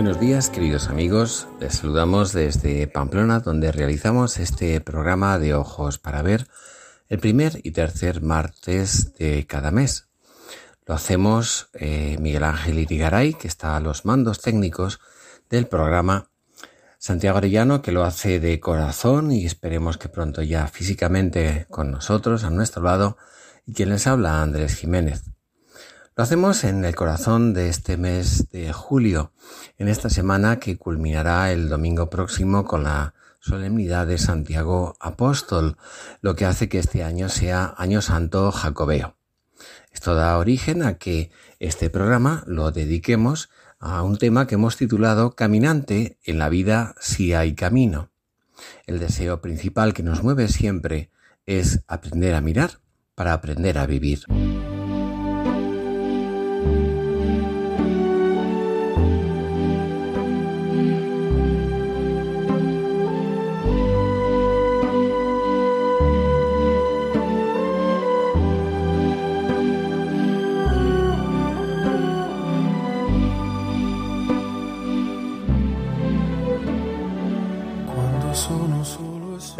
Buenos días, queridos amigos. Les saludamos desde Pamplona, donde realizamos este programa de Ojos para Ver el primer y tercer martes de cada mes. Lo hacemos eh, Miguel Ángel Irigaray, que está a los mandos técnicos del programa, Santiago Arellano, que lo hace de corazón y esperemos que pronto ya físicamente con nosotros, a nuestro lado, y quien les habla, Andrés Jiménez. Lo hacemos en el corazón de este mes de julio, en esta semana que culminará el domingo próximo con la solemnidad de Santiago Apóstol, lo que hace que este año sea Año Santo Jacobeo. Esto da origen a que este programa lo dediquemos a un tema que hemos titulado Caminante en la vida si hay camino. El deseo principal que nos mueve siempre es aprender a mirar para aprender a vivir.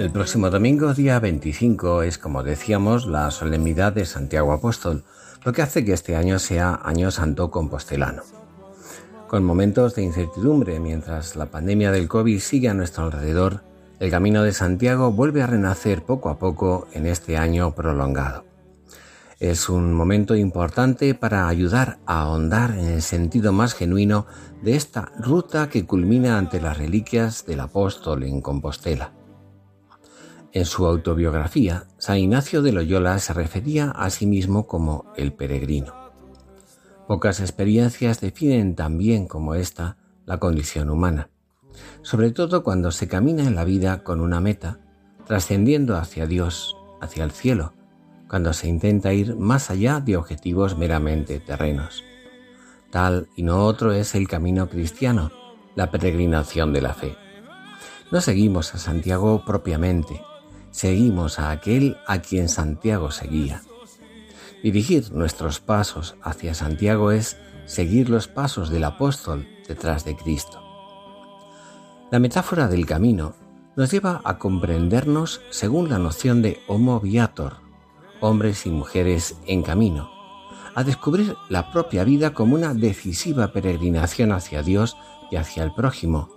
El próximo domingo, día 25, es, como decíamos, la solemnidad de Santiago Apóstol, lo que hace que este año sea Año Santo Compostelano. Con momentos de incertidumbre mientras la pandemia del COVID sigue a nuestro alrededor, el Camino de Santiago vuelve a renacer poco a poco en este año prolongado. Es un momento importante para ayudar a ahondar en el sentido más genuino de esta ruta que culmina ante las reliquias del apóstol en Compostela. En su autobiografía, San Ignacio de Loyola se refería a sí mismo como el peregrino. Pocas experiencias definen tan bien como esta la condición humana, sobre todo cuando se camina en la vida con una meta, trascendiendo hacia Dios, hacia el cielo, cuando se intenta ir más allá de objetivos meramente terrenos. Tal y no otro es el camino cristiano, la peregrinación de la fe. No seguimos a Santiago propiamente, seguimos a aquel a quien Santiago seguía. Dirigir nuestros pasos hacia Santiago es seguir los pasos del apóstol detrás de Cristo. La metáfora del camino nos lleva a comprendernos según la noción de homo viator, hombres y mujeres en camino, a descubrir la propia vida como una decisiva peregrinación hacia Dios y hacia el prójimo,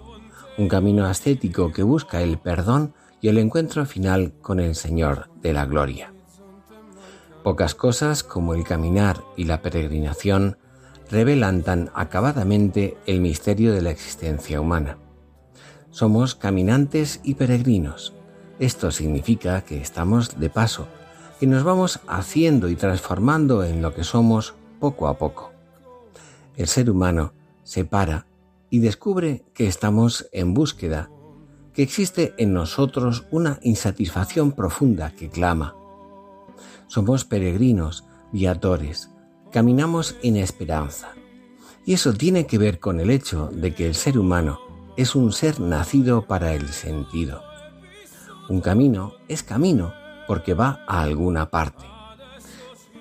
un camino ascético que busca el perdón y el encuentro final con el Señor de la Gloria. Pocas cosas como el caminar y la peregrinación revelan tan acabadamente el misterio de la existencia humana. Somos caminantes y peregrinos. Esto significa que estamos de paso, que nos vamos haciendo y transformando en lo que somos poco a poco. El ser humano se para y descubre que estamos en búsqueda que existe en nosotros una insatisfacción profunda que clama. Somos peregrinos, viatores, caminamos en esperanza. Y eso tiene que ver con el hecho de que el ser humano es un ser nacido para el sentido. Un camino es camino porque va a alguna parte.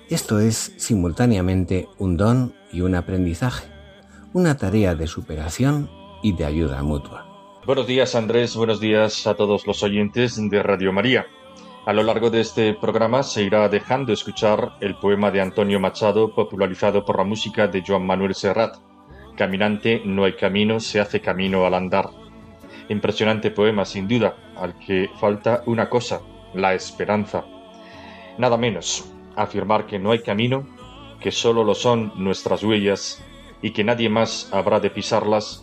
Esto es simultáneamente un don y un aprendizaje, una tarea de superación y de ayuda mutua. Buenos días Andrés, buenos días a todos los oyentes de Radio María. A lo largo de este programa se irá dejando escuchar el poema de Antonio Machado popularizado por la música de Joan Manuel Serrat. Caminante, no hay camino, se hace camino al andar. Impresionante poema, sin duda, al que falta una cosa, la esperanza. Nada menos, afirmar que no hay camino, que solo lo son nuestras huellas y que nadie más habrá de pisarlas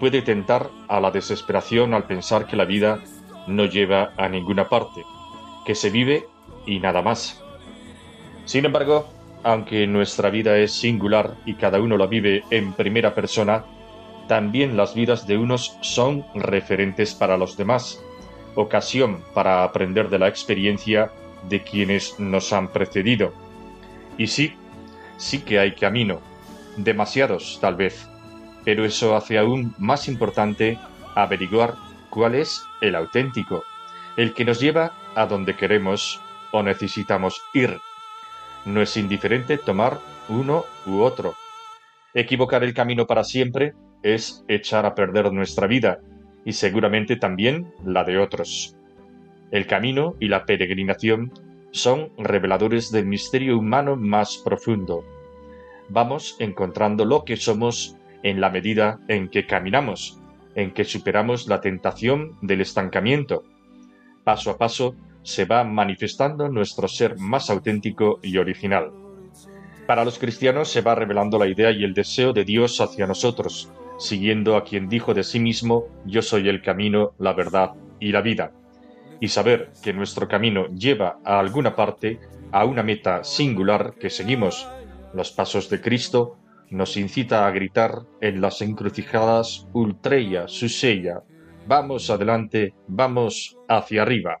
puede tentar a la desesperación al pensar que la vida no lleva a ninguna parte, que se vive y nada más. Sin embargo, aunque nuestra vida es singular y cada uno la vive en primera persona, también las vidas de unos son referentes para los demás, ocasión para aprender de la experiencia de quienes nos han precedido. Y sí, sí que hay camino, demasiados tal vez, pero eso hace aún más importante averiguar cuál es el auténtico, el que nos lleva a donde queremos o necesitamos ir. No es indiferente tomar uno u otro. Equivocar el camino para siempre es echar a perder nuestra vida y seguramente también la de otros. El camino y la peregrinación son reveladores del misterio humano más profundo. Vamos encontrando lo que somos en la medida en que caminamos, en que superamos la tentación del estancamiento. Paso a paso se va manifestando nuestro ser más auténtico y original. Para los cristianos se va revelando la idea y el deseo de Dios hacia nosotros, siguiendo a quien dijo de sí mismo, yo soy el camino, la verdad y la vida. Y saber que nuestro camino lleva a alguna parte, a una meta singular que seguimos, los pasos de Cristo, nos incita a gritar en las encrucijadas Ultreya, Susella, vamos adelante, vamos hacia arriba.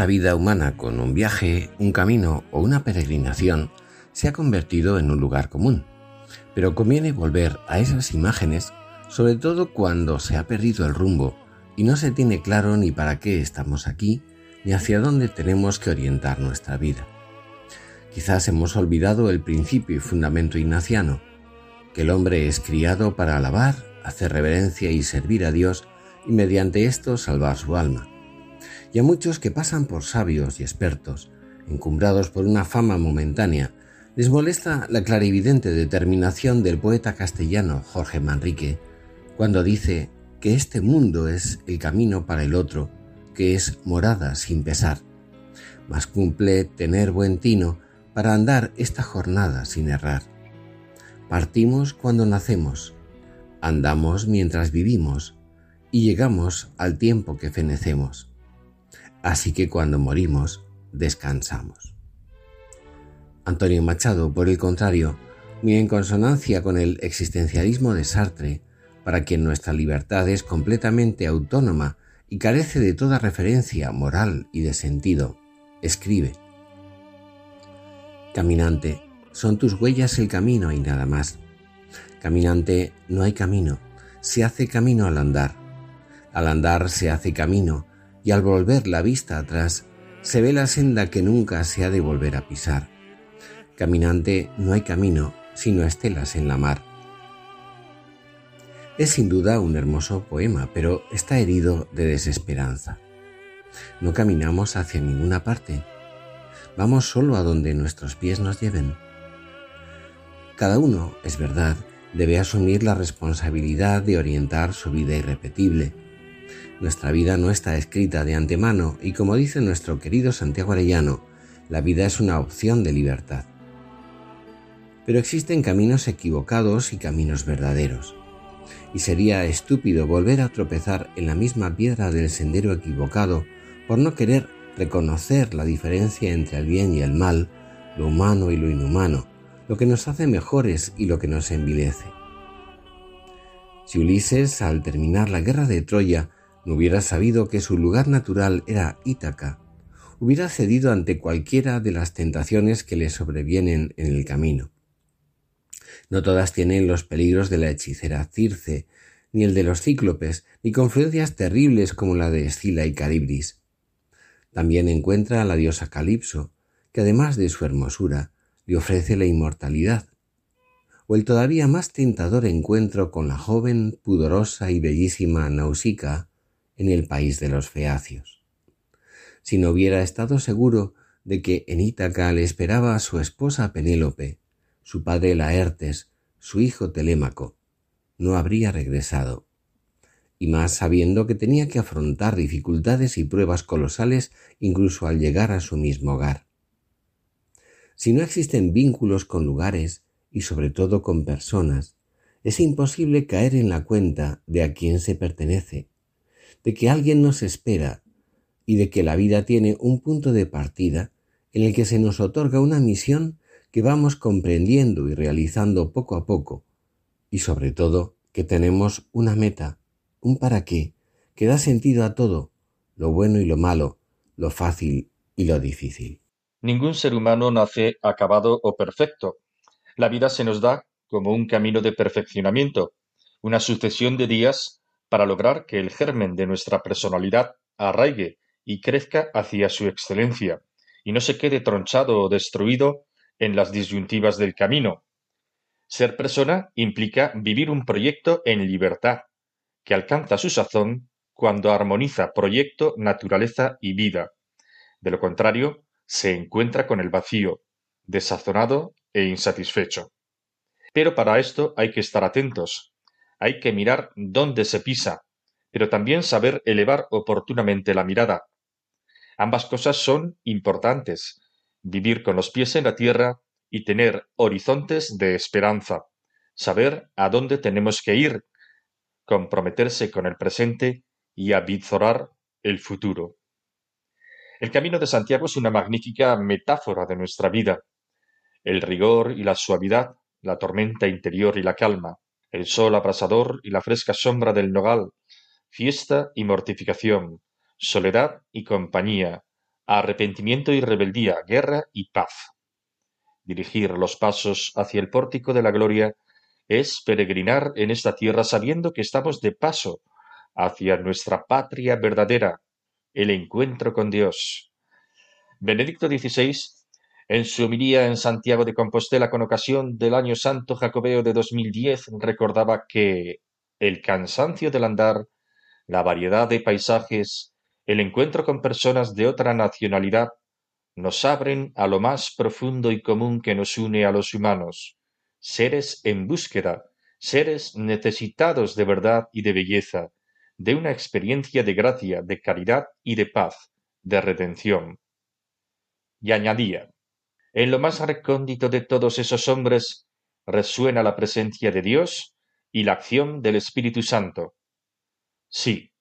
La vida humana con un viaje, un camino o una peregrinación se ha convertido en un lugar común. Pero conviene volver a esas imágenes, sobre todo cuando se ha perdido el rumbo y no se tiene claro ni para qué estamos aquí, ni hacia dónde tenemos que orientar nuestra vida. Quizás hemos olvidado el principio y fundamento ignaciano, que el hombre es criado para alabar, hacer reverencia y servir a Dios y mediante esto salvar su alma y a muchos que pasan por sabios y expertos, encumbrados por una fama momentánea, les molesta la clarividente determinación del poeta castellano Jorge Manrique cuando dice que este mundo es el camino para el otro, que es morada sin pesar. Mas cumple tener buen tino para andar esta jornada sin errar. Partimos cuando nacemos, andamos mientras vivimos y llegamos al tiempo que fenecemos así que cuando morimos descansamos. Antonio Machado, por el contrario, muy en consonancia con el existencialismo de Sartre, para quien nuestra libertad es completamente autónoma y carece de toda referencia moral y de sentido, escribe, Caminante, son tus huellas el camino y nada más. Caminante, no hay camino, se hace camino al andar. Al andar se hace camino, y al volver la vista atrás se ve la senda que nunca se ha de volver a pisar. Caminante no hay camino, sino estelas en la mar. Es sin duda un hermoso poema, pero está herido de desesperanza. No caminamos hacia ninguna parte. Vamos solo a donde nuestros pies nos lleven. Cada uno, es verdad, debe asumir la responsabilidad de orientar su vida irrepetible nuestra vida no está escrita de antemano y como dice nuestro querido Santiago Arellano, la vida es una opción de libertad. Pero existen caminos equivocados y caminos verdaderos. Y sería estúpido volver a tropezar en la misma piedra del sendero equivocado por no querer reconocer la diferencia entre el bien y el mal lo humano y lo inhumano, lo que nos hace mejores y lo que nos envilece. Si Ulises, al terminar la guerra de Troya, no hubiera sabido que su lugar natural era Ítaca, hubiera cedido ante cualquiera de las tentaciones que le sobrevienen en el camino. No todas tienen los peligros de la hechicera Circe, ni el de los cíclopes, ni confluencias terribles como la de Escila y Caribris. También encuentra a la diosa Calipso, que además de su hermosura, le ofrece la inmortalidad, o el todavía más tentador encuentro con la joven, pudorosa y bellísima Nausica en el país de los feacios. Si no hubiera estado seguro de que en Ítaca le esperaba a su esposa Penélope, su padre Laertes, su hijo Telémaco, no habría regresado, y más sabiendo que tenía que afrontar dificultades y pruebas colosales incluso al llegar a su mismo hogar. Si no existen vínculos con lugares y sobre todo con personas, es imposible caer en la cuenta de a quién se pertenece, de que alguien nos espera y de que la vida tiene un punto de partida en el que se nos otorga una misión que vamos comprendiendo y realizando poco a poco, y sobre todo que tenemos una meta, un para qué, que da sentido a todo, lo bueno y lo malo, lo fácil y lo difícil. Ningún ser humano nace acabado o perfecto. La vida se nos da como un camino de perfeccionamiento, una sucesión de días para lograr que el germen de nuestra personalidad arraigue y crezca hacia su excelencia, y no se quede tronchado o destruido en las disyuntivas del camino. Ser persona implica vivir un proyecto en libertad, que alcanza su sazón cuando armoniza proyecto, naturaleza y vida. De lo contrario, se encuentra con el vacío, desazonado e insatisfecho. Pero para esto hay que estar atentos, hay que mirar dónde se pisa, pero también saber elevar oportunamente la mirada. Ambas cosas son importantes, vivir con los pies en la tierra y tener horizontes de esperanza, saber a dónde tenemos que ir, comprometerse con el presente y avizorar el futuro. El camino de Santiago es una magnífica metáfora de nuestra vida. El rigor y la suavidad, la tormenta interior y la calma, el sol abrasador y la fresca sombra del nogal, fiesta y mortificación, soledad y compañía, arrepentimiento y rebeldía, guerra y paz. Dirigir los pasos hacia el pórtico de la gloria es peregrinar en esta tierra sabiendo que estamos de paso hacia nuestra patria verdadera, el encuentro con Dios. Benedicto XVI, en su homilía en Santiago de Compostela con ocasión del Año Santo Jacobeo de 2010, recordaba que el cansancio del andar, la variedad de paisajes, el encuentro con personas de otra nacionalidad nos abren a lo más profundo y común que nos une a los humanos, seres en búsqueda, seres necesitados de verdad y de belleza, de una experiencia de gracia, de caridad y de paz, de redención. Y añadía, en lo más recóndito de todos esos hombres resuena la presencia de Dios y la acción del Espíritu Santo. Sí,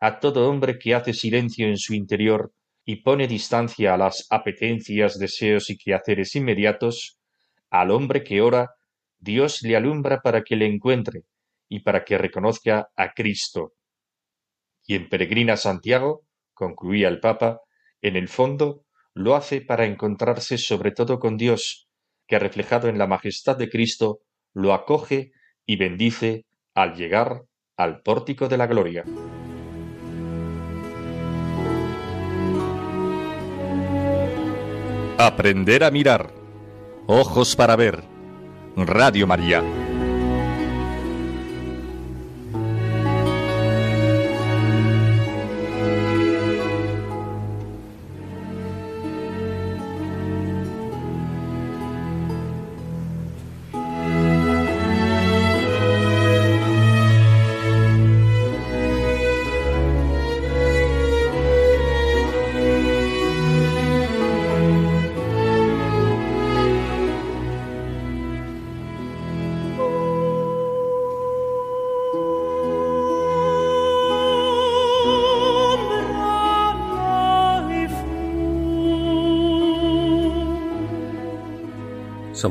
a todo hombre que hace silencio en su interior y pone distancia a las apetencias, deseos y quehaceres inmediatos, al hombre que ora, Dios le alumbra para que le encuentre y para que reconozca a Cristo. Quien peregrina Santiago, concluía el Papa, en el fondo lo hace para encontrarse sobre todo con Dios, que reflejado en la majestad de Cristo, lo acoge y bendice al llegar al pórtico de la gloria. Aprender a mirar. Ojos para ver. Radio María.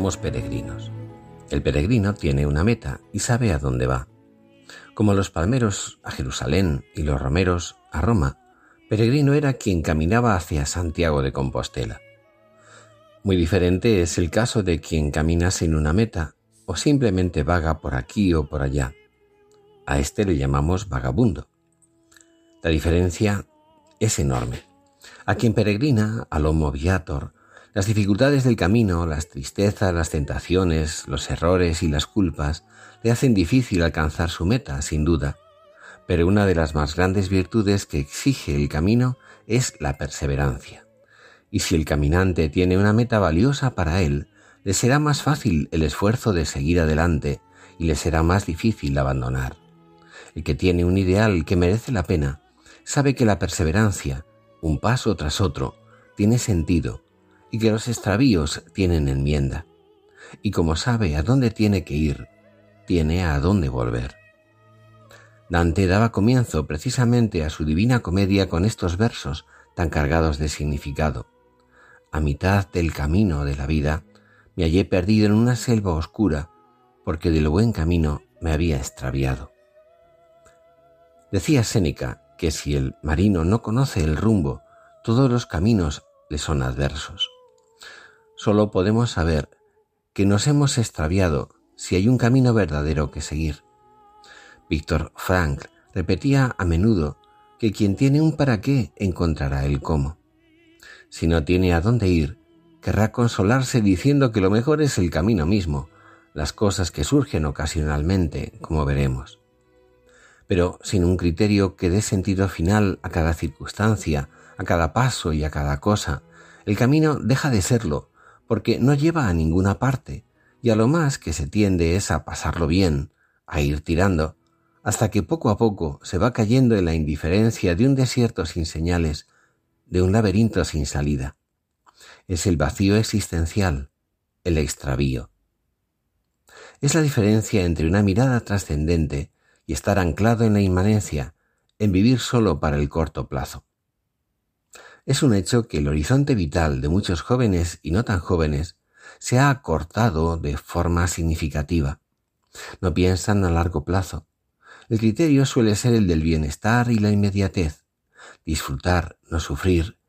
Peregrinos. El peregrino tiene una meta y sabe a dónde va. Como los palmeros a Jerusalén y los romeros a Roma, peregrino era quien caminaba hacia Santiago de Compostela. Muy diferente es el caso de quien camina sin una meta o simplemente vaga por aquí o por allá. A este le llamamos vagabundo. La diferencia es enorme. A quien peregrina, al homo viator, las dificultades del camino, las tristezas, las tentaciones, los errores y las culpas le hacen difícil alcanzar su meta, sin duda. Pero una de las más grandes virtudes que exige el camino es la perseverancia. Y si el caminante tiene una meta valiosa para él, le será más fácil el esfuerzo de seguir adelante y le será más difícil abandonar. El que tiene un ideal que merece la pena, sabe que la perseverancia, un paso tras otro, tiene sentido y que los extravíos tienen enmienda. Y como sabe a dónde tiene que ir, tiene a dónde volver. Dante daba comienzo precisamente a su divina comedia con estos versos tan cargados de significado. A mitad del camino de la vida me hallé perdido en una selva oscura porque del buen camino me había extraviado. Decía Séneca que si el marino no conoce el rumbo, todos los caminos le son adversos. Solo podemos saber que nos hemos extraviado si hay un camino verdadero que seguir. Víctor Frank repetía a menudo que quien tiene un para qué encontrará el cómo. Si no tiene a dónde ir, querrá consolarse diciendo que lo mejor es el camino mismo, las cosas que surgen ocasionalmente, como veremos. Pero sin un criterio que dé sentido final a cada circunstancia, a cada paso y a cada cosa, el camino deja de serlo porque no lleva a ninguna parte, y a lo más que se tiende es a pasarlo bien, a ir tirando, hasta que poco a poco se va cayendo en la indiferencia de un desierto sin señales, de un laberinto sin salida. Es el vacío existencial, el extravío. Es la diferencia entre una mirada trascendente y estar anclado en la inmanencia, en vivir solo para el corto plazo. Es un hecho que el horizonte vital de muchos jóvenes y no tan jóvenes se ha acortado de forma significativa. No piensan a largo plazo. El criterio suele ser el del bienestar y la inmediatez. Disfrutar, no sufrir,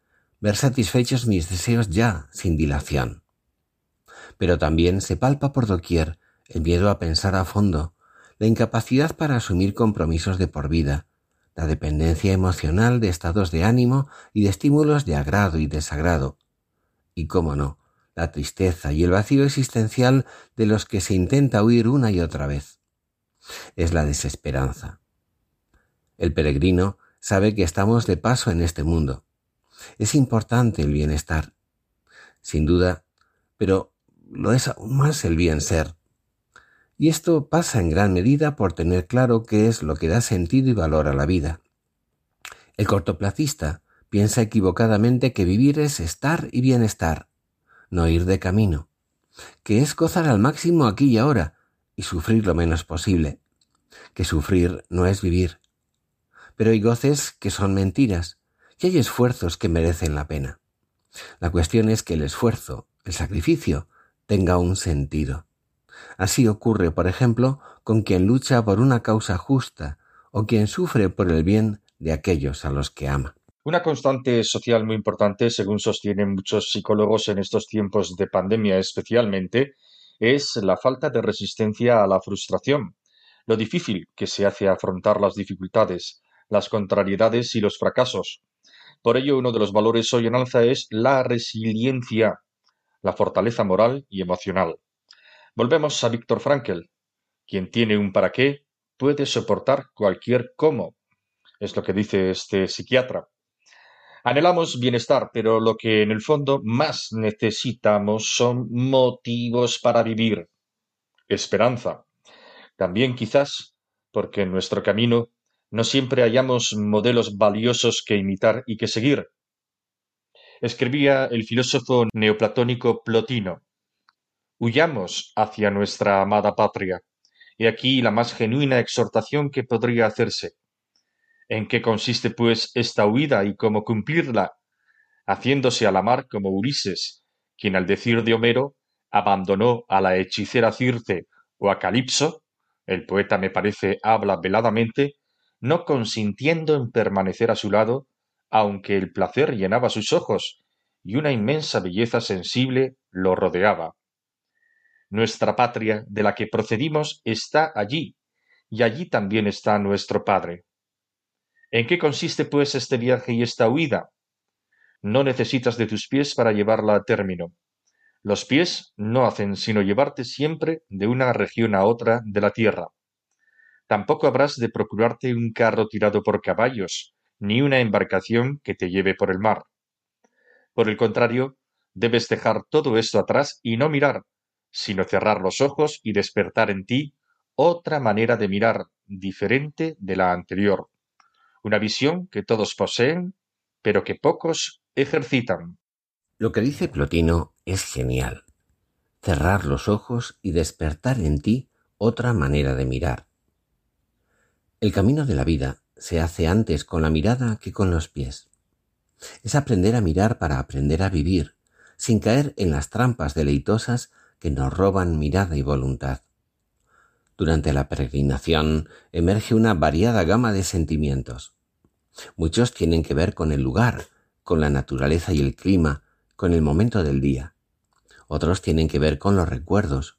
ver satisfechos mis deseos ya, sin dilación. Pero también se palpa por doquier el miedo a pensar a fondo, la incapacidad para asumir compromisos de por vida, la dependencia emocional de estados de ánimo y de estímulos de agrado y desagrado, y, cómo no, la tristeza y el vacío existencial de los que se intenta huir una y otra vez. Es la desesperanza. El peregrino sabe que estamos de paso en este mundo. Es importante el bienestar, sin duda, pero lo es aún más el bien ser. Y esto pasa en gran medida por tener claro qué es lo que da sentido y valor a la vida. El cortoplacista piensa equivocadamente que vivir es estar y bienestar, no ir de camino, que es gozar al máximo aquí y ahora y sufrir lo menos posible, que sufrir no es vivir. Pero hay goces que son mentiras y hay esfuerzos que merecen la pena. La cuestión es que el esfuerzo, el sacrificio, tenga un sentido. Así ocurre, por ejemplo, con quien lucha por una causa justa o quien sufre por el bien de aquellos a los que ama. Una constante social muy importante, según sostienen muchos psicólogos en estos tiempos de pandemia especialmente, es la falta de resistencia a la frustración, lo difícil que se hace afrontar las dificultades, las contrariedades y los fracasos. Por ello, uno de los valores hoy en alza es la resiliencia, la fortaleza moral y emocional. Volvemos a Víctor Frankl. Quien tiene un para qué puede soportar cualquier cómo. Es lo que dice este psiquiatra. Anhelamos bienestar, pero lo que en el fondo más necesitamos son motivos para vivir. Esperanza. También quizás porque en nuestro camino no siempre hallamos modelos valiosos que imitar y que seguir. Escribía el filósofo neoplatónico Plotino. Huyamos hacia nuestra amada patria. Y aquí la más genuina exhortación que podría hacerse. ¿En qué consiste, pues, esta huida y cómo cumplirla? Haciéndose a la mar como Ulises, quien al decir de Homero abandonó a la hechicera Circe o a Calipso, el poeta me parece habla veladamente, no consintiendo en permanecer a su lado, aunque el placer llenaba sus ojos y una inmensa belleza sensible lo rodeaba. Nuestra patria, de la que procedimos, está allí, y allí también está nuestro Padre. ¿En qué consiste, pues, este viaje y esta huida? No necesitas de tus pies para llevarla a término. Los pies no hacen sino llevarte siempre de una región a otra de la tierra. Tampoco habrás de procurarte un carro tirado por caballos, ni una embarcación que te lleve por el mar. Por el contrario, debes dejar todo esto atrás y no mirar, sino cerrar los ojos y despertar en ti otra manera de mirar, diferente de la anterior. Una visión que todos poseen, pero que pocos ejercitan. Lo que dice Plotino es genial. Cerrar los ojos y despertar en ti otra manera de mirar. El camino de la vida se hace antes con la mirada que con los pies. Es aprender a mirar para aprender a vivir, sin caer en las trampas deleitosas que nos roban mirada y voluntad. Durante la peregrinación emerge una variada gama de sentimientos. Muchos tienen que ver con el lugar, con la naturaleza y el clima, con el momento del día. Otros tienen que ver con los recuerdos.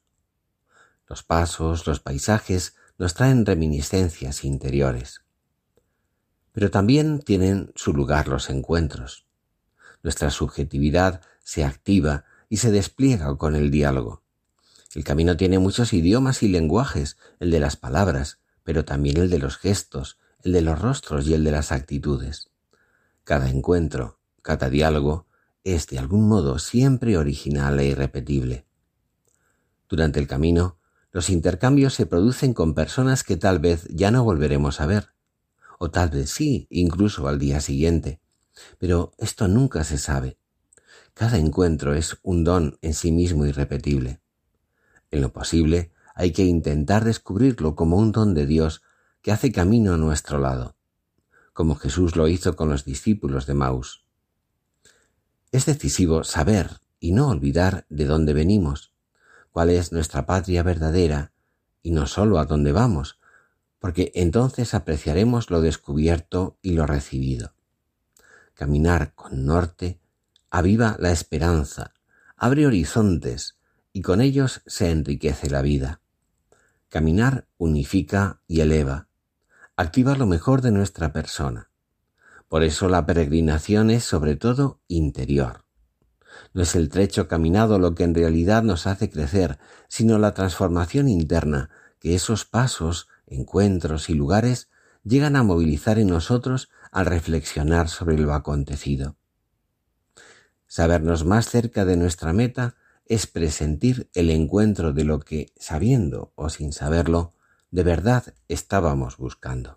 Los pasos, los paisajes nos traen reminiscencias interiores. Pero también tienen su lugar los encuentros. Nuestra subjetividad se activa y se despliega con el diálogo. El camino tiene muchos idiomas y lenguajes, el de las palabras, pero también el de los gestos, el de los rostros y el de las actitudes. Cada encuentro, cada diálogo, es de algún modo siempre original e irrepetible. Durante el camino, los intercambios se producen con personas que tal vez ya no volveremos a ver, o tal vez sí, incluso al día siguiente. Pero esto nunca se sabe. Cada encuentro es un don en sí mismo irrepetible. En lo posible, hay que intentar descubrirlo como un don de Dios que hace camino a nuestro lado, como Jesús lo hizo con los discípulos de Maus. Es decisivo saber y no olvidar de dónde venimos, cuál es nuestra patria verdadera y no sólo a dónde vamos, porque entonces apreciaremos lo descubierto y lo recibido. Caminar con norte aviva la esperanza, abre horizontes y con ellos se enriquece la vida. Caminar unifica y eleva, activa lo mejor de nuestra persona. Por eso la peregrinación es sobre todo interior. No es el trecho caminado lo que en realidad nos hace crecer, sino la transformación interna que esos pasos encuentros y lugares llegan a movilizar en nosotros al reflexionar sobre lo acontecido. Sabernos más cerca de nuestra meta es presentir el encuentro de lo que, sabiendo o sin saberlo, de verdad estábamos buscando.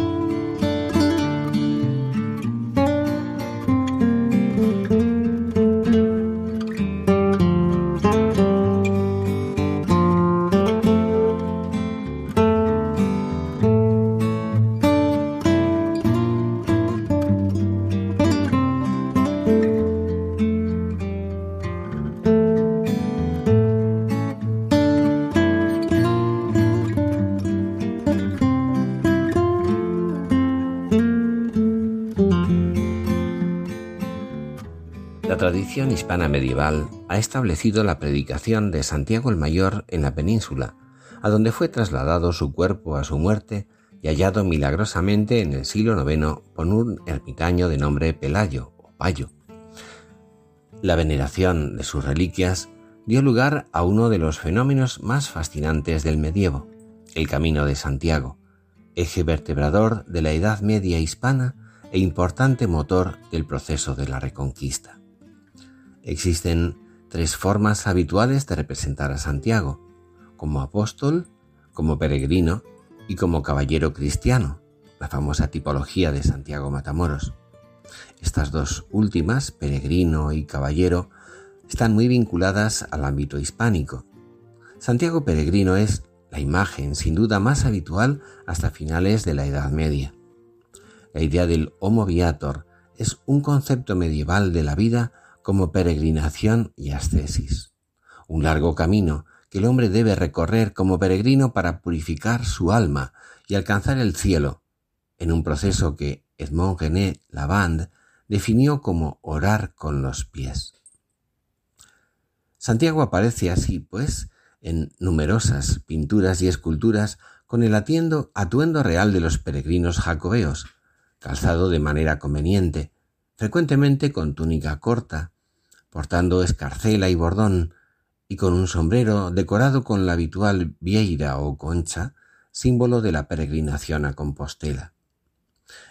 Tradición hispana medieval ha establecido la predicación de Santiago el Mayor en la península, a donde fue trasladado su cuerpo a su muerte y hallado milagrosamente en el siglo IX por un ermitaño de nombre Pelayo o Payo. La veneración de sus reliquias dio lugar a uno de los fenómenos más fascinantes del medievo, el Camino de Santiago, eje vertebrador de la Edad Media hispana e importante motor del proceso de la Reconquista. Existen tres formas habituales de representar a Santiago, como apóstol, como peregrino y como caballero cristiano, la famosa tipología de Santiago Matamoros. Estas dos últimas, peregrino y caballero, están muy vinculadas al ámbito hispánico. Santiago Peregrino es la imagen sin duda más habitual hasta finales de la Edad Media. La idea del Homo Viator es un concepto medieval de la vida como peregrinación y ascesis, un largo camino que el hombre debe recorrer como peregrino para purificar su alma y alcanzar el cielo, en un proceso que Edmond René Lavande definió como orar con los pies. Santiago aparece así, pues, en numerosas pinturas y esculturas con el atiendo, atuendo real de los peregrinos jacobeos, calzado de manera conveniente, frecuentemente con túnica corta, portando escarcela y bordón, y con un sombrero decorado con la habitual vieira o concha, símbolo de la peregrinación a Compostela.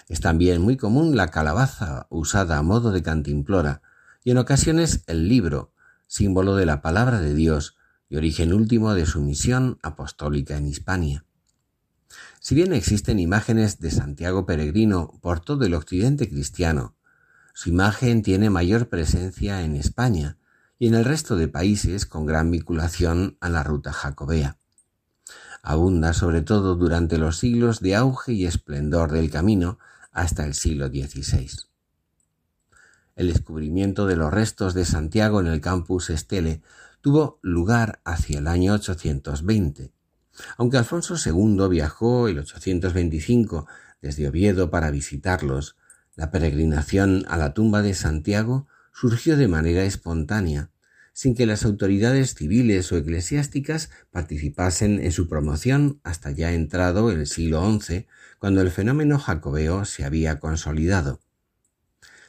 Es también muy común la calabaza usada a modo de cantimplora y en ocasiones el libro, símbolo de la palabra de Dios y origen último de su misión apostólica en Hispania. Si bien existen imágenes de Santiago peregrino por todo el occidente cristiano, su imagen tiene mayor presencia en España, y en el resto de países con gran vinculación a la ruta jacobea. Abunda sobre todo durante los siglos de auge y esplendor del camino hasta el siglo XVI. El descubrimiento de los restos de Santiago en el campus Estele tuvo lugar hacia el año 820. Aunque Alfonso II viajó el 825 desde Oviedo para visitarlos, la peregrinación a la tumba de Santiago surgió de manera espontánea, sin que las autoridades civiles o eclesiásticas participasen en su promoción hasta ya entrado el siglo XI, cuando el fenómeno jacobeo se había consolidado.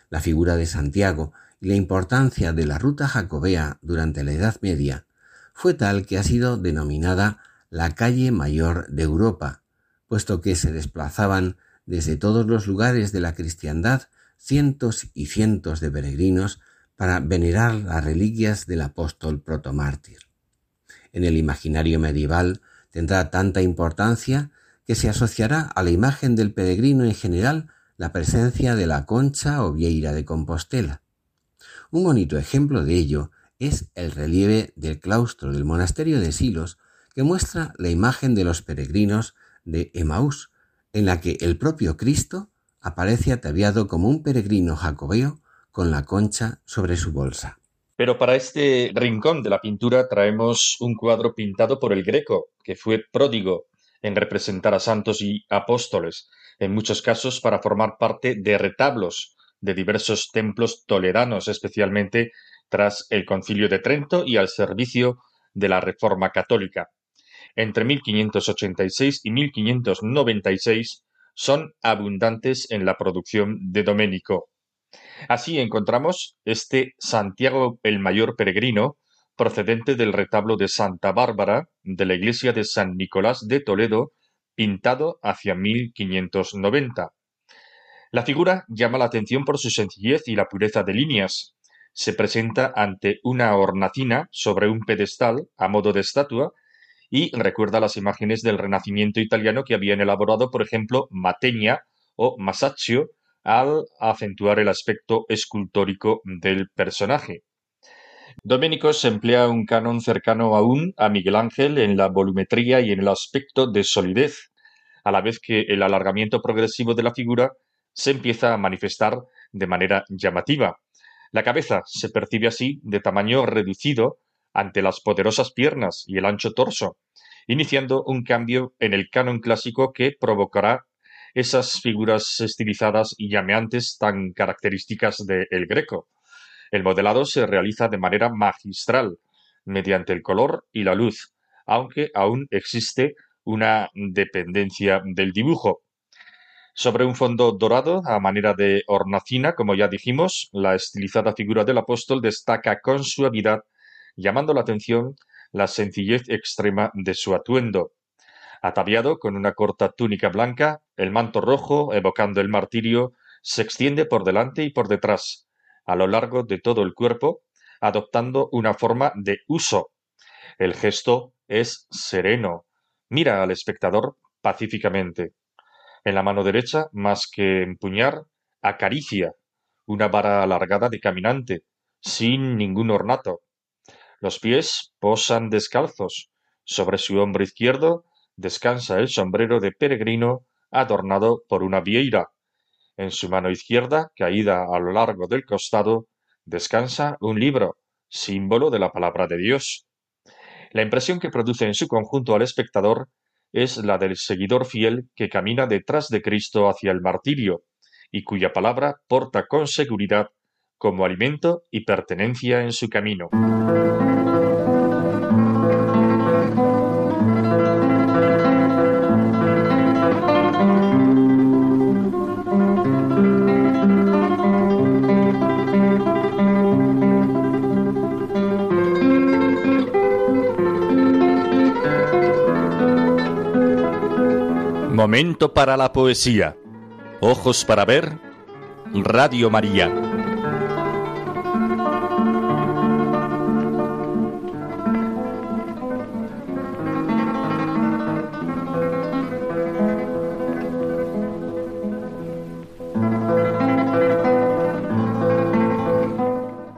La figura de Santiago y la importancia de la ruta jacobea durante la Edad Media fue tal que ha sido denominada la calle mayor de Europa, puesto que se desplazaban desde todos los lugares de la cristiandad cientos y cientos de peregrinos para venerar las reliquias del apóstol protomártir. En el imaginario medieval tendrá tanta importancia que se asociará a la imagen del peregrino en general la presencia de la concha o vieira de Compostela. Un bonito ejemplo de ello es el relieve del claustro del monasterio de Silos, que muestra la imagen de los peregrinos de Emaús, en la que el propio Cristo aparece ataviado como un peregrino jacobeo con la concha sobre su bolsa. Pero para este rincón de la pintura traemos un cuadro pintado por el Greco, que fue pródigo en representar a santos y apóstoles, en muchos casos para formar parte de retablos de diversos templos toleranos, especialmente tras el Concilio de Trento y al servicio de la Reforma Católica. Entre 1586 y 1596 son abundantes en la producción de Doménico. Así encontramos este Santiago el Mayor Peregrino, procedente del retablo de Santa Bárbara de la iglesia de San Nicolás de Toledo, pintado hacia 1590. La figura llama la atención por su sencillez y la pureza de líneas. Se presenta ante una hornacina sobre un pedestal a modo de estatua y recuerda las imágenes del Renacimiento italiano que habían elaborado, por ejemplo, Mategna o Masaccio al acentuar el aspecto escultórico del personaje. Doménico se emplea un canon cercano aún a Miguel Ángel en la volumetría y en el aspecto de solidez, a la vez que el alargamiento progresivo de la figura se empieza a manifestar de manera llamativa. La cabeza se percibe así de tamaño reducido ante las poderosas piernas y el ancho torso, iniciando un cambio en el canon clásico que provocará esas figuras estilizadas y llameantes tan características de El Greco. El modelado se realiza de manera magistral, mediante el color y la luz, aunque aún existe una dependencia del dibujo. Sobre un fondo dorado, a manera de hornacina, como ya dijimos, la estilizada figura del apóstol destaca con suavidad llamando la atención la sencillez extrema de su atuendo. Ataviado con una corta túnica blanca, el manto rojo, evocando el martirio, se extiende por delante y por detrás, a lo largo de todo el cuerpo, adoptando una forma de uso. El gesto es sereno, Mira al espectador pacíficamente. En la mano derecha, más que empuñar, acaricia una vara alargada de caminante, sin ningún ornato. Los pies posan descalzos. Sobre su hombro izquierdo descansa el sombrero de peregrino adornado por una vieira. En su mano izquierda, caída a lo largo del costado, descansa un libro, símbolo de la palabra de Dios. La impresión que produce en su conjunto al espectador es la del seguidor fiel que camina detrás de Cristo hacia el martirio, y cuya palabra porta con seguridad como alimento y pertenencia en su camino. Momento para la poesía. Ojos para ver. Radio María.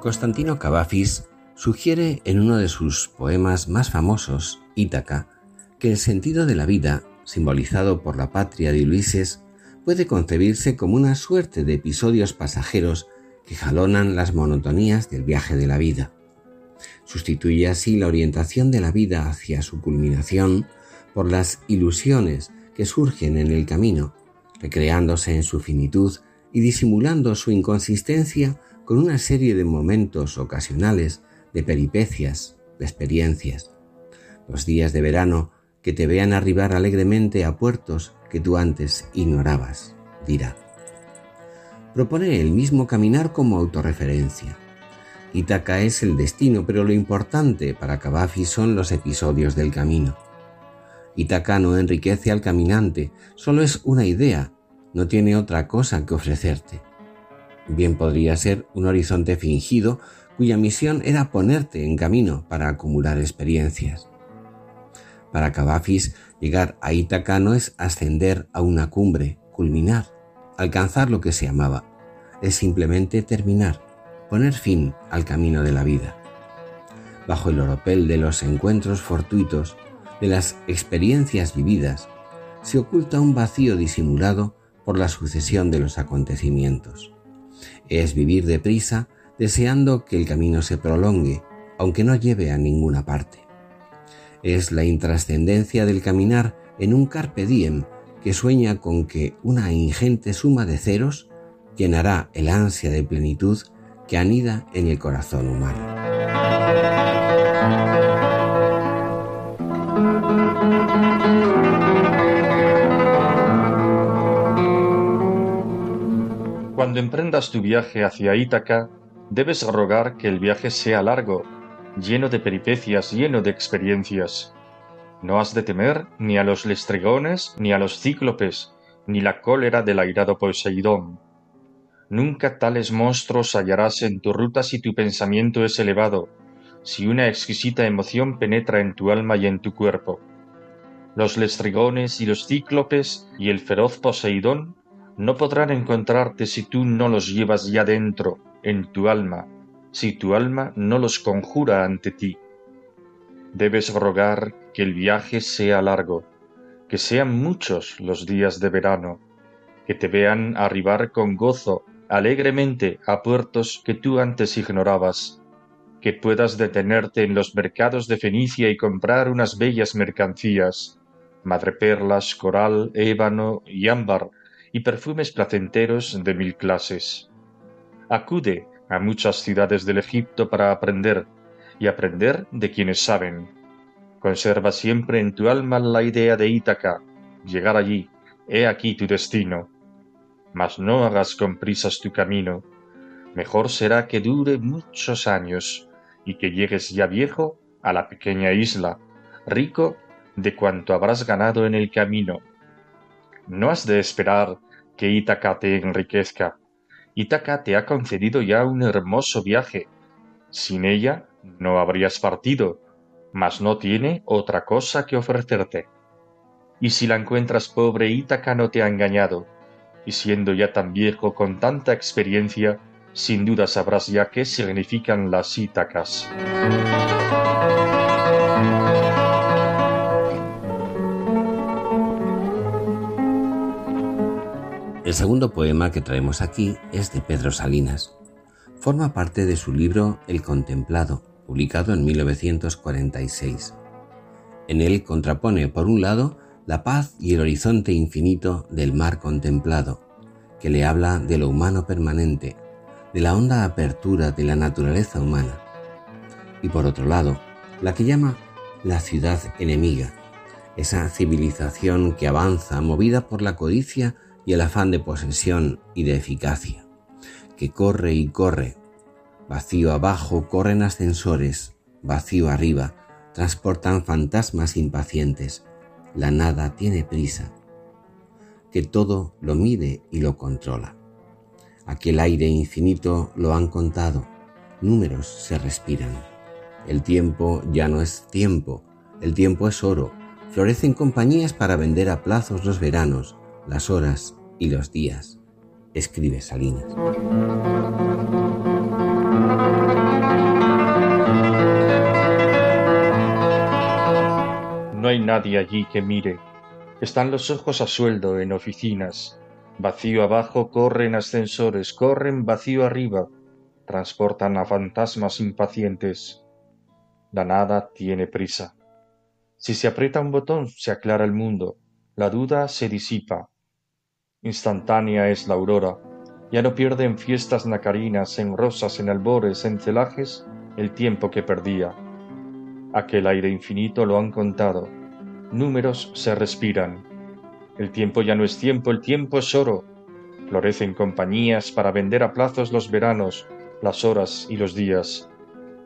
Constantino Cavafis sugiere en uno de sus poemas más famosos, Ítaca, que el sentido de la vida simbolizado por la patria de Ulises, puede concebirse como una suerte de episodios pasajeros que jalonan las monotonías del viaje de la vida. Sustituye así la orientación de la vida hacia su culminación por las ilusiones que surgen en el camino, recreándose en su finitud y disimulando su inconsistencia con una serie de momentos ocasionales, de peripecias, de experiencias. Los días de verano que te vean arribar alegremente a puertos que tú antes ignorabas, dirá. Propone el mismo caminar como autorreferencia. Ítaca es el destino, pero lo importante para Cavafi son los episodios del camino. Ítaca no enriquece al caminante, solo es una idea, no tiene otra cosa que ofrecerte. Bien podría ser un horizonte fingido cuya misión era ponerte en camino para acumular experiencias. Para Cavafis, llegar a Ítaca no es ascender a una cumbre, culminar, alcanzar lo que se amaba. Es simplemente terminar, poner fin al camino de la vida. Bajo el oropel de los encuentros fortuitos, de las experiencias vividas, se oculta un vacío disimulado por la sucesión de los acontecimientos. Es vivir deprisa, deseando que el camino se prolongue, aunque no lleve a ninguna parte es la intrascendencia del caminar en un carpe diem que sueña con que una ingente suma de ceros llenará el ansia de plenitud que anida en el corazón humano. Cuando emprendas tu viaje hacia Ítaca, debes rogar que el viaje sea largo lleno de peripecias, lleno de experiencias. No has de temer ni a los lestregones, ni a los cíclopes, ni la cólera del airado Poseidón. Nunca tales monstruos hallarás en tu ruta si tu pensamiento es elevado, si una exquisita emoción penetra en tu alma y en tu cuerpo. Los lestrigones y los cíclopes y el feroz Poseidón no podrán encontrarte si tú no los llevas ya dentro, en tu alma, si tu alma no los conjura ante ti. Debes rogar que el viaje sea largo, que sean muchos los días de verano, que te vean arribar con gozo alegremente a puertos que tú antes ignorabas, que puedas detenerte en los mercados de Fenicia y comprar unas bellas mercancías, madreperlas, coral, ébano y ámbar, y perfumes placenteros de mil clases. Acude a muchas ciudades del Egipto para aprender, y aprender de quienes saben. Conserva siempre en tu alma la idea de Ítaca, llegar allí, he aquí tu destino. Mas no hagas con prisas tu camino, mejor será que dure muchos años, y que llegues ya viejo a la pequeña isla, rico de cuanto habrás ganado en el camino. No has de esperar que Ítaca te enriquezca, Ítaca te ha concedido ya un hermoso viaje. Sin ella no habrías partido, mas no tiene otra cosa que ofrecerte. y si la encuentras pobre, Ítaca no te ha engañado, y siendo ya tan viejo con tanta experiencia, sin duda sabrás ya qué significan las Ítacas. El segundo poema que traemos aquí es de Pedro Salinas. Forma parte de su libro El Contemplado, publicado en 1946. En él contrapone, por un lado, la paz y el horizonte infinito del mar contemplado, que le habla de lo humano permanente, de la honda apertura de la naturaleza humana. Y por otro lado, la que llama la ciudad enemiga, esa civilización que avanza movida por la codicia y el afán de posesión y de eficacia, que corre y corre, vacío abajo corren ascensores, vacío arriba transportan fantasmas impacientes, la nada tiene prisa, que todo lo mide y lo controla. Aquel aire infinito lo han contado, números se respiran. El tiempo ya no es tiempo, el tiempo es oro, florecen compañías para vender a plazos los veranos, las horas y los días. Escribe Salinas. No hay nadie allí que mire. Están los ojos a sueldo en oficinas. Vacío abajo corren ascensores, corren vacío arriba. Transportan a fantasmas impacientes. La nada tiene prisa. Si se aprieta un botón, se aclara el mundo. La duda se disipa instantánea es la aurora, ya no pierde en fiestas nacarinas, en rosas, en albores, en celajes, el tiempo que perdía. Aquel aire infinito lo han contado, números se respiran. El tiempo ya no es tiempo, el tiempo es oro. Florecen compañías para vender a plazos los veranos, las horas y los días.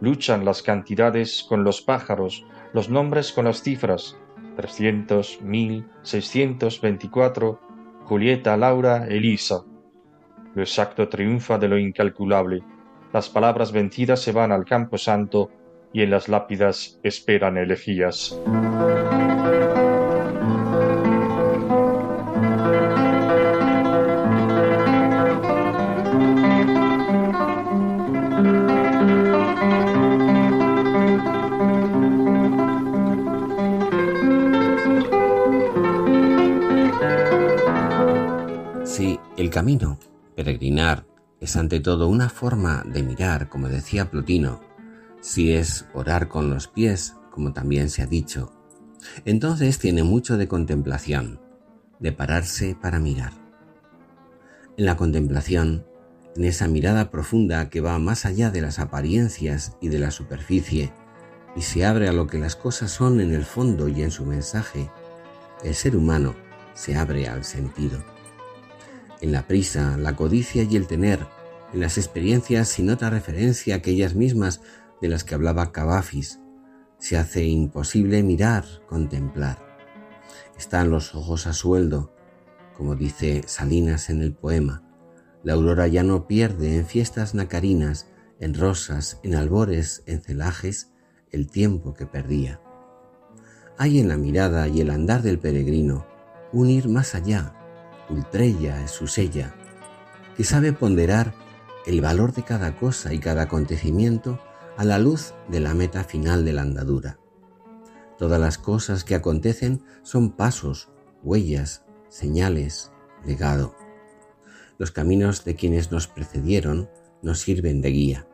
Luchan las cantidades con los pájaros, los nombres con las cifras. Trescientos, mil, seiscientos veinticuatro, Julieta, Laura, Elisa. Lo exacto triunfa de lo incalculable. Las palabras vencidas se van al campo santo y en las lápidas esperan elegías. Camino, peregrinar, es ante todo una forma de mirar, como decía Plotino, si es orar con los pies, como también se ha dicho. Entonces tiene mucho de contemplación, de pararse para mirar. En la contemplación, en esa mirada profunda que va más allá de las apariencias y de la superficie, y se abre a lo que las cosas son en el fondo y en su mensaje, el ser humano se abre al sentido en la prisa, la codicia y el tener, en las experiencias sin otra referencia a aquellas mismas de las que hablaba Cavafis, se hace imposible mirar, contemplar. Están los ojos a sueldo, como dice Salinas en el poema. La aurora ya no pierde en fiestas nacarinas, en rosas, en albores, en celajes, el tiempo que perdía. Hay en la mirada y el andar del peregrino un ir más allá, Ultrella es su sella, que sabe ponderar el valor de cada cosa y cada acontecimiento a la luz de la meta final de la andadura. Todas las cosas que acontecen son pasos, huellas, señales, legado. Los caminos de quienes nos precedieron nos sirven de guía.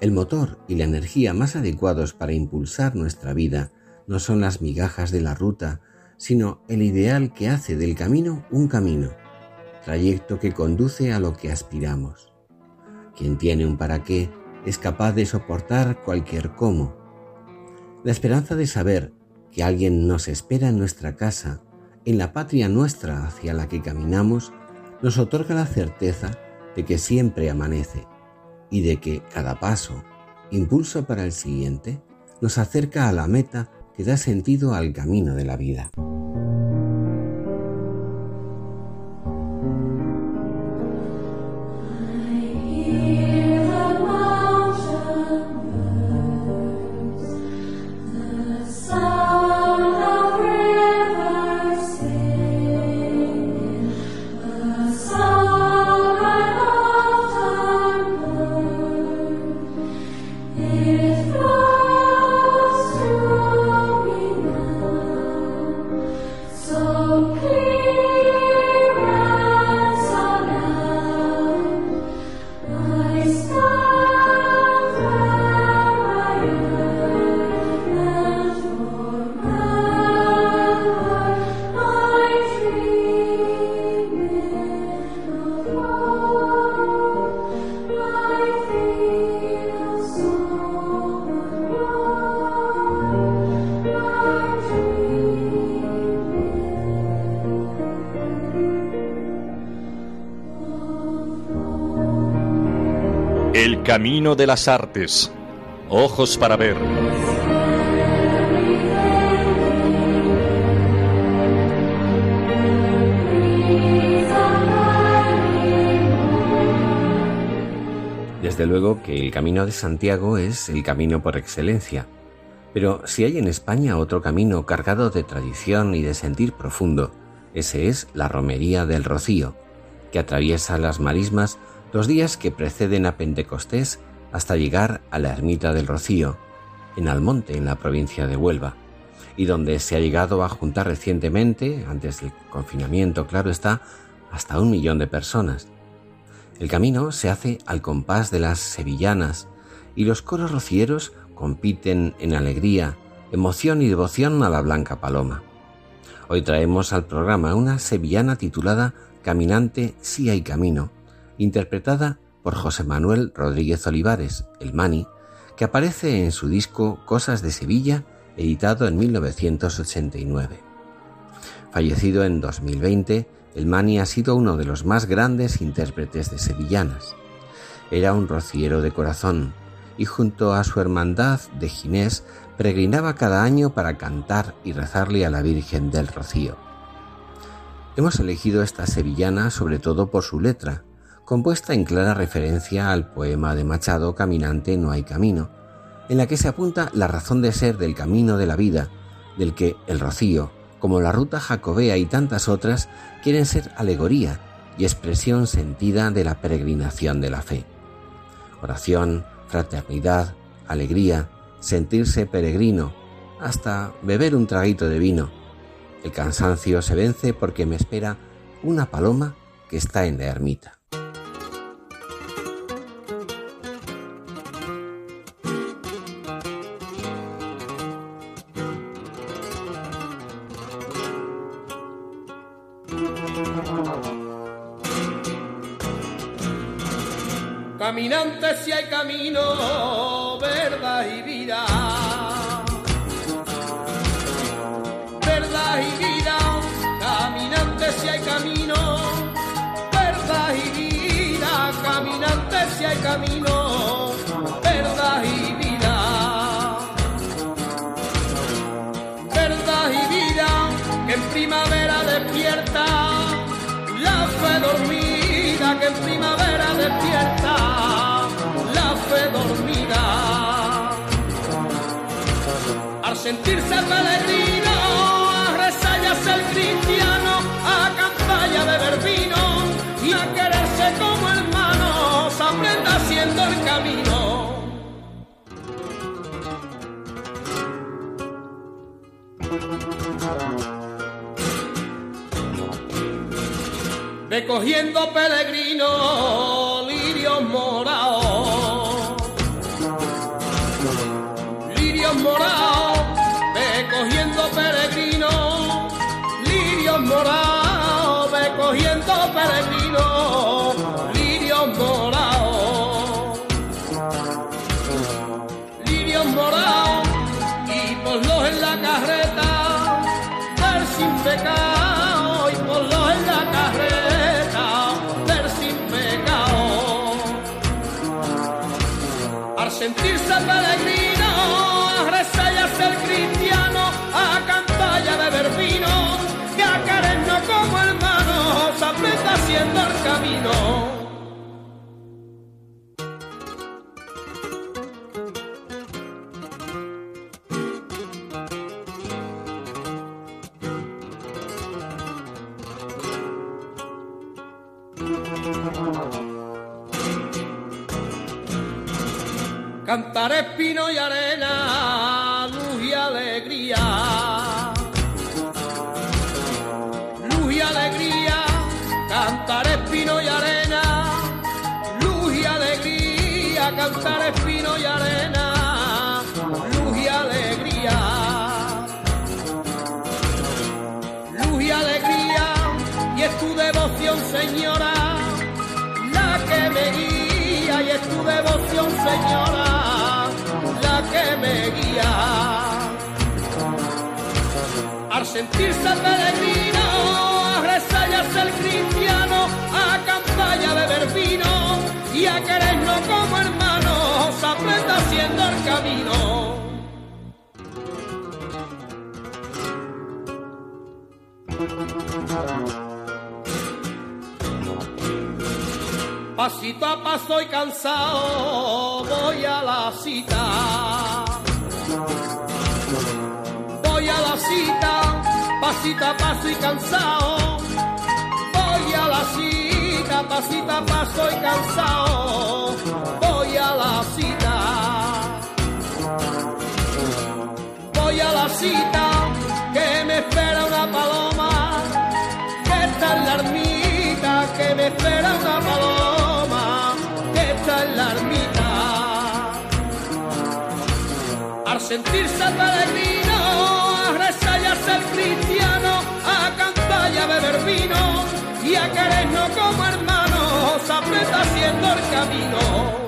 El motor y la energía más adecuados para impulsar nuestra vida no son las migajas de la ruta sino el ideal que hace del camino un camino, trayecto que conduce a lo que aspiramos. Quien tiene un para qué es capaz de soportar cualquier cómo. La esperanza de saber que alguien nos espera en nuestra casa, en la patria nuestra hacia la que caminamos, nos otorga la certeza de que siempre amanece y de que cada paso, impulso para el siguiente, nos acerca a la meta que da sentido al camino de la vida. Camino de las artes. Ojos para ver. Desde luego que el camino de Santiago es el camino por excelencia. Pero si hay en España otro camino cargado de tradición y de sentir profundo, ese es la Romería del Rocío, que atraviesa las marismas los días que preceden a Pentecostés hasta llegar a la Ermita del Rocío, en Almonte, en la provincia de Huelva, y donde se ha llegado a juntar recientemente, antes del confinamiento, claro está, hasta un millón de personas. El camino se hace al compás de las sevillanas y los coros rocieros compiten en alegría, emoción y devoción a la Blanca Paloma. Hoy traemos al programa una sevillana titulada Caminante si hay camino, interpretada por José Manuel Rodríguez Olivares, el Mani, que aparece en su disco Cosas de Sevilla, editado en 1989. Fallecido en 2020, el Mani ha sido uno de los más grandes intérpretes de sevillanas. Era un rociero de corazón y junto a su hermandad de Ginés peregrinaba cada año para cantar y rezarle a la Virgen del Rocío. Hemos elegido esta sevillana sobre todo por su letra, compuesta en clara referencia al poema de Machado Caminante no hay camino, en la que se apunta la razón de ser del camino de la vida, del que el rocío, como la ruta jacobea y tantas otras, quieren ser alegoría y expresión sentida de la peregrinación de la fe. Oración, fraternidad, alegría, sentirse peregrino, hasta beber un traguito de vino. El cansancio se vence porque me espera una paloma que está en la ermita. Camino, verdad y vida. Verdad y vida, caminante si hay camino, verdad y vida, caminante si hay camino, verdad y vida. Verdad y vida, que en primavera despierta la fe dormida, que en primavera despierta la fe dormida. Al sentirse peregrino, rezar el cristiano, a cantar y a beber vino y a quererse como hermanos, aprenda haciendo el camino. Ve cogiendo Cantar espino y arena, luz y alegría. Luz y alegría, cantar espino y arena. Luz y alegría, cantar espino y arena. Luz y alegría. Luz y alegría, y es tu devoción, señora, la que me guía, y es tu devoción, señora, guía. Al sentirse peregrino, a rezar ser cristiano, a cantar y a beber vino, y a querernos como hermanos. camino. Pasito a paso y cansado voy a la cita. Cita, pasito a paso y cansado. Voy a la cita, pasito a paso y cansado. Voy a la cita. Voy a la cita, que me espera una paloma. Que está en la ermita, que me espera una paloma. Que está en la ermita. Al sentirse peregrino, y a ser cristiano, a cantar y a beber vino, y a querernos como hermanos, aprieta haciendo el camino.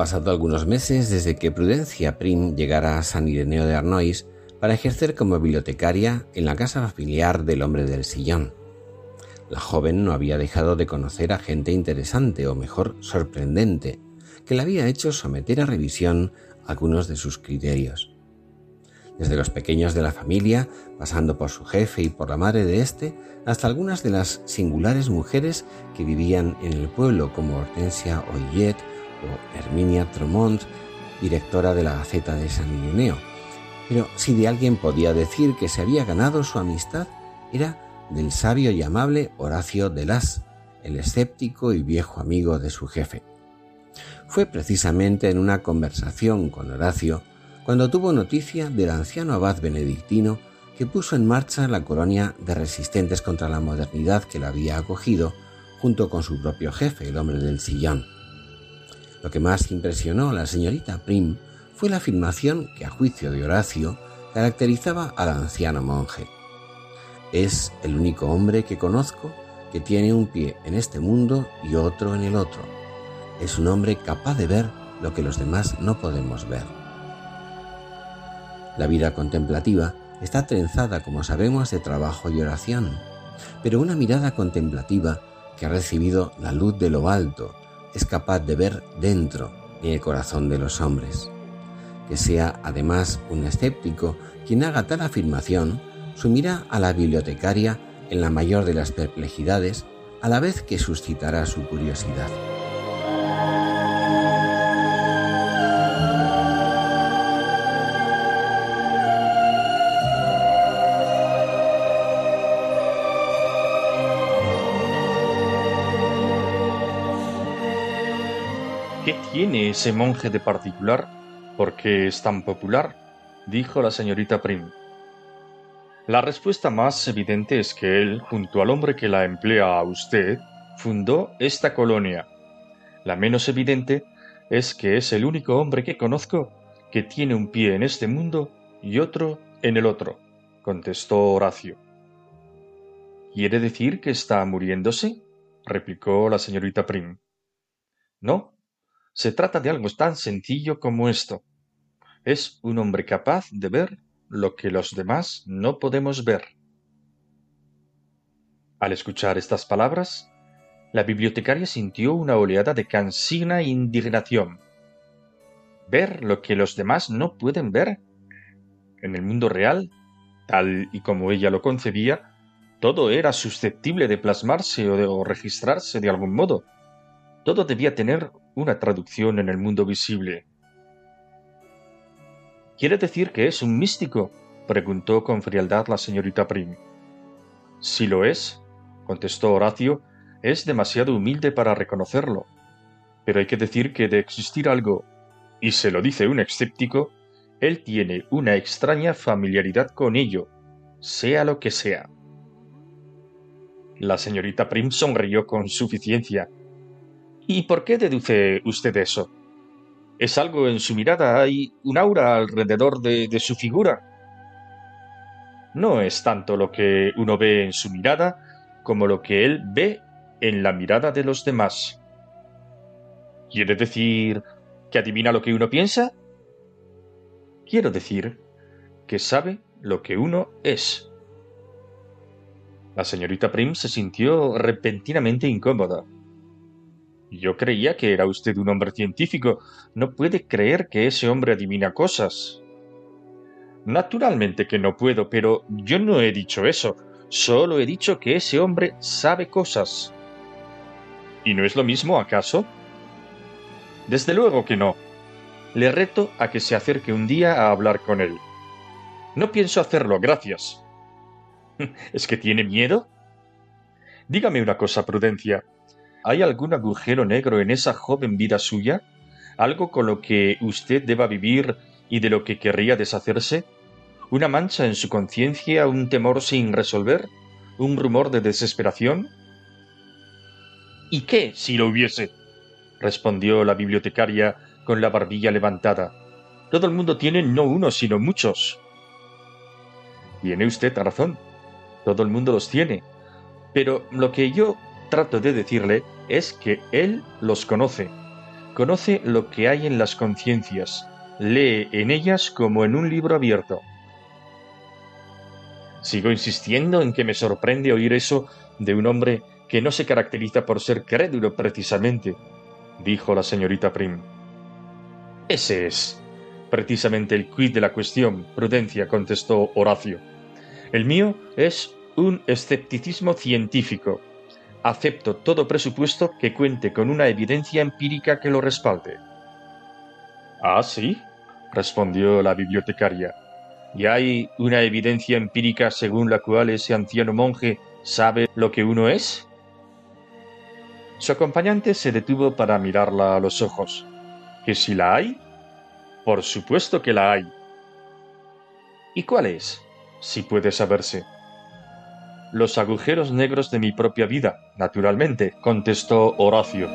Pasado algunos meses desde que Prudencia Prim llegara a San Ireneo de Arnois para ejercer como bibliotecaria en la casa familiar del hombre del sillón. La joven no había dejado de conocer a gente interesante, o mejor, sorprendente, que la había hecho someter a revisión algunos de sus criterios. Desde los pequeños de la familia, pasando por su jefe y por la madre de éste, hasta algunas de las singulares mujeres que vivían en el pueblo, como Hortensia Oyet o Herminia Tromont, directora de la Gaceta de San Ireneo. Pero si de alguien podía decir que se había ganado su amistad, era del sabio y amable Horacio de Las, el escéptico y viejo amigo de su jefe. Fue precisamente en una conversación con Horacio cuando tuvo noticia del anciano abad benedictino que puso en marcha la colonia de resistentes contra la modernidad que la había acogido junto con su propio jefe, el hombre del sillón. Lo que más impresionó a la señorita Prim fue la afirmación que, a juicio de Horacio, caracterizaba al anciano monje. Es el único hombre que conozco que tiene un pie en este mundo y otro en el otro. Es un hombre capaz de ver lo que los demás no podemos ver. La vida contemplativa está trenzada, como sabemos, de trabajo y oración, pero una mirada contemplativa que ha recibido la luz de lo alto es capaz de ver dentro en el corazón de los hombres. Que sea además un escéptico quien haga tal afirmación, sumirá a la bibliotecaria en la mayor de las perplejidades, a la vez que suscitará su curiosidad. Tiene ese monje de particular? ¿Por qué es tan popular? dijo la señorita Prim. La respuesta más evidente es que él, junto al hombre que la emplea a usted, fundó esta colonia. La menos evidente es que es el único hombre que conozco que tiene un pie en este mundo y otro en el otro, contestó Horacio. ¿Quiere decir que está muriéndose? replicó la señorita Prim. No, se trata de algo tan sencillo como esto. Es un hombre capaz de ver lo que los demás no podemos ver. Al escuchar estas palabras, la bibliotecaria sintió una oleada de cansina e indignación. Ver lo que los demás no pueden ver. En el mundo real, tal y como ella lo concebía, todo era susceptible de plasmarse o de o registrarse de algún modo. Todo debía tener una traducción en el mundo visible. ¿Quiere decir que es un místico? preguntó con frialdad la señorita Prim. Si lo es, contestó Horacio, es demasiado humilde para reconocerlo. Pero hay que decir que de existir algo, y se lo dice un escéptico, él tiene una extraña familiaridad con ello, sea lo que sea. La señorita Prim sonrió con suficiencia. ¿Y por qué deduce usted eso? ¿Es algo en su mirada? ¿Hay un aura alrededor de, su figura? No es tanto lo que uno ve en su mirada como lo que él ve en la mirada de los demás. ¿Quiere decir que adivina lo que uno piensa? Quiero decir que sabe lo que uno es. La señorita Prim se sintió repentinamente incómoda. Yo creía que era usted un hombre científico. No puede creer que ese hombre adivina cosas. Naturalmente que no puedo, pero yo no he dicho eso. Solo he dicho que ese hombre sabe cosas. ¿Y no es lo mismo, acaso? Desde luego que no. Le reto a que se acerque un día a hablar con él. No pienso hacerlo, gracias. ¿Es que tiene miedo? Dígame una cosa, Prudencia. ¿Hay algún agujero negro en esa joven vida suya? ¿Algo con lo que usted deba vivir y de lo que querría deshacerse? ¿Una mancha en su conciencia, un temor sin resolver? ¿Un rumor de desesperación? ¿Y qué si lo hubiese? respondió la bibliotecaria con la barbilla levantada. Todo el mundo tiene no uno, sino muchos. Tiene usted razón. Todo el mundo los tiene. Pero lo que yo trato de decirle es que él los conoce. Conoce lo que hay en las conciencias. Lee en ellas como en un libro abierto. Sigo insistiendo en que me sorprende oír eso de un hombre que no se caracteriza por ser crédulo precisamente, dijo la señorita Prim. Ese es precisamente el quid de la cuestión, Prudencia, contestó Horacio. El mío es un escepticismo científico. Acepto todo presupuesto que cuente con una evidencia empírica que lo respalde. Ah, sí, respondió la bibliotecaria. ¿Y hay una evidencia empírica según la cual ese anciano monje sabe lo que uno es? Su acompañante se detuvo para mirarla a los ojos. ¿Que si la hay? Por supuesto que la hay. ¿Y cuál es? Si puede saberse. Los agujeros negros de mi propia vida, naturalmente, contestó Horacio.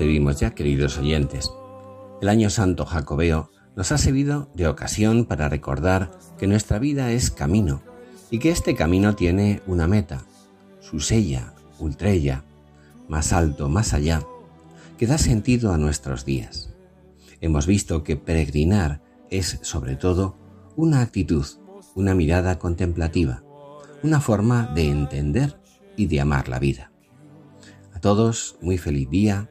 Despedimos ya, queridos oyentes. El año santo jacobeo nos ha servido de ocasión para recordar que nuestra vida es camino y que este camino tiene una meta, su sella, ultrella, más alto, más allá, que da sentido a nuestros días. Hemos visto que peregrinar es, sobre todo, una actitud, una mirada contemplativa, una forma de entender y de amar la vida. A todos, muy feliz día